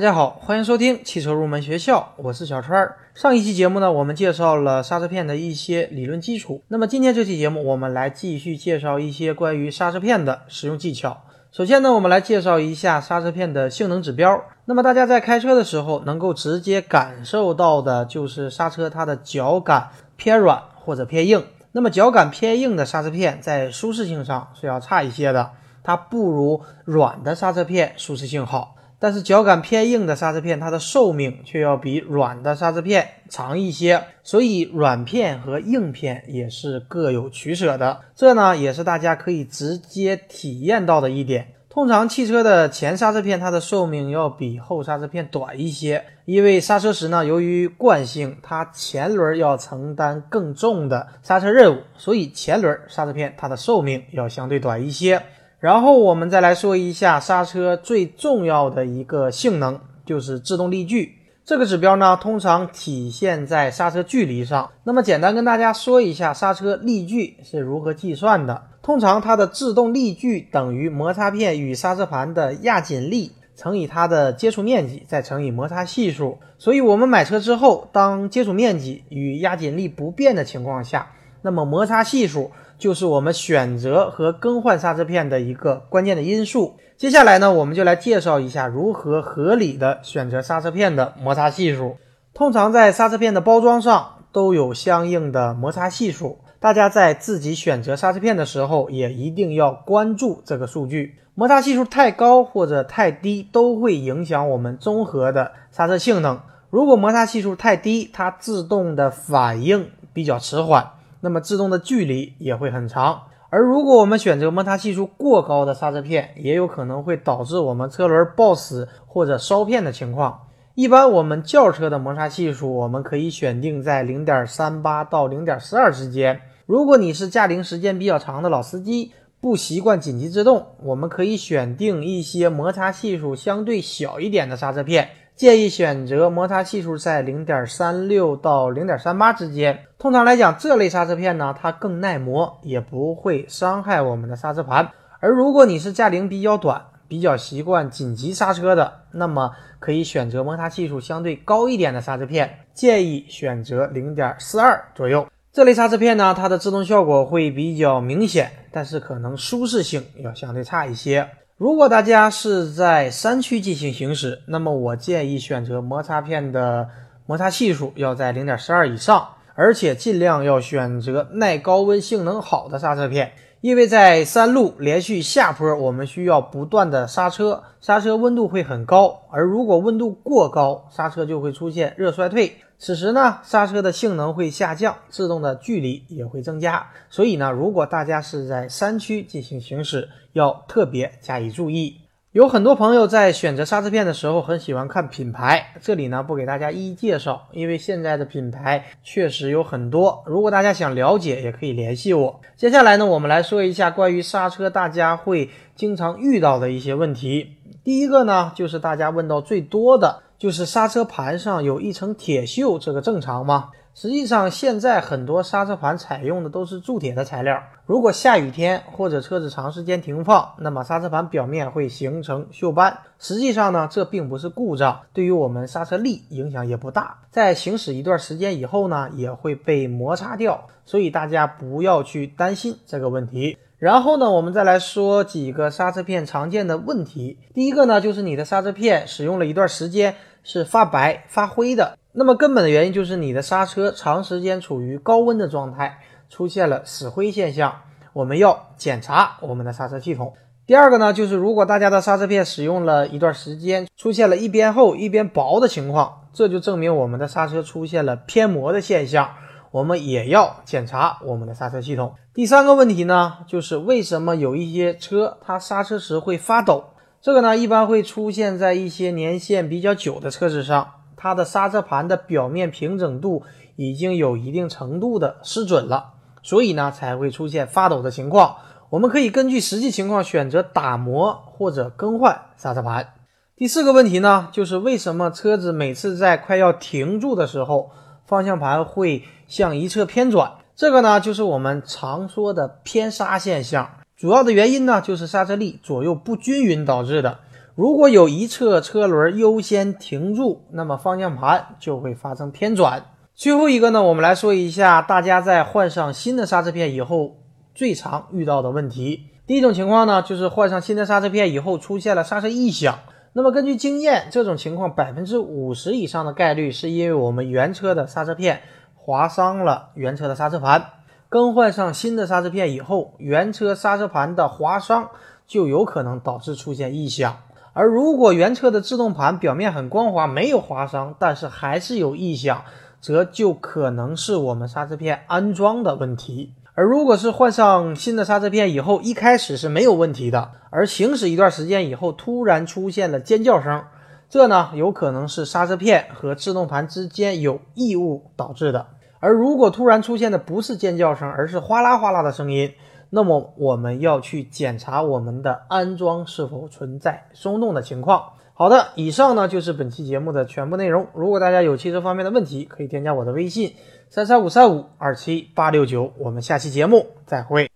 大家好，欢迎收听汽车入门学校，我是小川。上一期节目呢，我们介绍了刹车片的一些理论基础。那么今天这期节目，我们来继续介绍一些关于刹车片的使用技巧。首先呢，我们来介绍一下刹车片的性能指标。那么大家在开车的时候，能够直接感受到的就是刹车它的脚感偏软或者偏硬。那么脚感偏硬的刹车片在舒适性上是要差一些的，它不如软的刹车片舒适性好。但是脚感偏硬的刹车片，它的寿命却要比软的刹车片长一些，所以软片和硬片也是各有取舍的。这呢，也是大家可以直接体验到的一点。通常汽车的前刹车片，它的寿命要比后刹车片短一些，因为刹车时呢，由于惯性，它前轮要承担更重的刹车任务，所以前轮刹车片它的寿命要相对短一些。然后我们再来说一下刹车最重要的一个性能，就是制动力矩。这个指标呢，通常体现在刹车距离上。那么简单跟大家说一下刹车力矩是如何计算的。通常它的制动力矩等于摩擦片与刹车盘的压紧力乘以它的接触面积，再乘以摩擦系数。所以我们买车之后，当接触面积与压紧力不变的情况下，那么摩擦系数。就是我们选择和更换刹车片的一个关键的因素。接下来呢，我们就来介绍一下如何合理的选择刹车片的摩擦系数。通常在刹车片的包装上都有相应的摩擦系数，大家在自己选择刹车片的时候也一定要关注这个数据。摩擦系数太高或者太低都会影响我们综合的刹车性能。如果摩擦系数太低，它自动的反应比较迟缓。那么制动的距离也会很长，而如果我们选择摩擦系数过高的刹车片，也有可能会导致我们车轮抱死或者烧片的情况。一般我们轿车的摩擦系数，我们可以选定在零点三八到零点四二之间。如果你是驾龄时间比较长的老司机，不习惯紧急制动，我们可以选定一些摩擦系数相对小一点的刹车片。建议选择摩擦系数在零点三六到零点三八之间。通常来讲，这类刹车片呢，它更耐磨，也不会伤害我们的刹车盘。而如果你是驾龄比较短，比较习惯紧急刹车的，那么可以选择摩擦系数相对高一点的刹车片。建议选择零点四二左右。这类刹车片呢，它的制动效果会比较明显，但是可能舒适性要相对差一些。如果大家是在山区进行行驶，那么我建议选择摩擦片的摩擦系数要在零点十二以上，而且尽量要选择耐高温、性能好的刹车片。因为在山路连续下坡，我们需要不断的刹车，刹车温度会很高，而如果温度过高，刹车就会出现热衰退。此时呢，刹车的性能会下降，制动的距离也会增加。所以呢，如果大家是在山区进行行驶，要特别加以注意。有很多朋友在选择刹车片的时候，很喜欢看品牌，这里呢不给大家一一介绍，因为现在的品牌确实有很多。如果大家想了解，也可以联系我。接下来呢，我们来说一下关于刹车大家会经常遇到的一些问题。第一个呢，就是大家问到最多的。就是刹车盘上有一层铁锈，这个正常吗？实际上，现在很多刹车盘采用的都是铸铁的材料。如果下雨天或者车子长时间停放，那么刹车盘表面会形成锈斑。实际上呢，这并不是故障，对于我们刹车力影响也不大。在行驶一段时间以后呢，也会被摩擦掉，所以大家不要去担心这个问题。然后呢，我们再来说几个刹车片常见的问题。第一个呢，就是你的刹车片使用了一段时间。是发白发灰的，那么根本的原因就是你的刹车长时间处于高温的状态，出现了死灰现象。我们要检查我们的刹车系统。第二个呢，就是如果大家的刹车片使用了一段时间，出现了一边厚一边薄的情况，这就证明我们的刹车出现了偏磨的现象。我们也要检查我们的刹车系统。第三个问题呢，就是为什么有一些车它刹车时会发抖？这个呢，一般会出现在一些年限比较久的车子上，它的刹车盘的表面平整度已经有一定程度的失准了，所以呢才会出现发抖的情况。我们可以根据实际情况选择打磨或者更换刹车盘。第四个问题呢，就是为什么车子每次在快要停住的时候，方向盘会向一侧偏转？这个呢，就是我们常说的偏刹现象。主要的原因呢，就是刹车力左右不均匀导致的。如果有一侧车轮优先停住，那么方向盘就会发生偏转。最后一个呢，我们来说一下大家在换上新的刹车片以后最常遇到的问题。第一种情况呢，就是换上新的刹车片以后出现了刹车异响。那么根据经验，这种情况百分之五十以上的概率是因为我们原车的刹车片划伤了原车的刹车盘。更换上新的刹车片以后，原车刹车盘的划伤就有可能导致出现异响。而如果原车的制动盘表面很光滑，没有划伤，但是还是有异响，则就可能是我们刹车片安装的问题。而如果是换上新的刹车片以后，一开始是没有问题的，而行驶一段时间以后，突然出现了尖叫声，这呢有可能是刹车片和制动盘之间有异物导致的。而如果突然出现的不是尖叫声，而是哗啦哗啦的声音，那么我们要去检查我们的安装是否存在松动的情况。好的，以上呢就是本期节目的全部内容。如果大家有汽车方面的问题，可以添加我的微信三三五三五二七八六九。我们下期节目再会。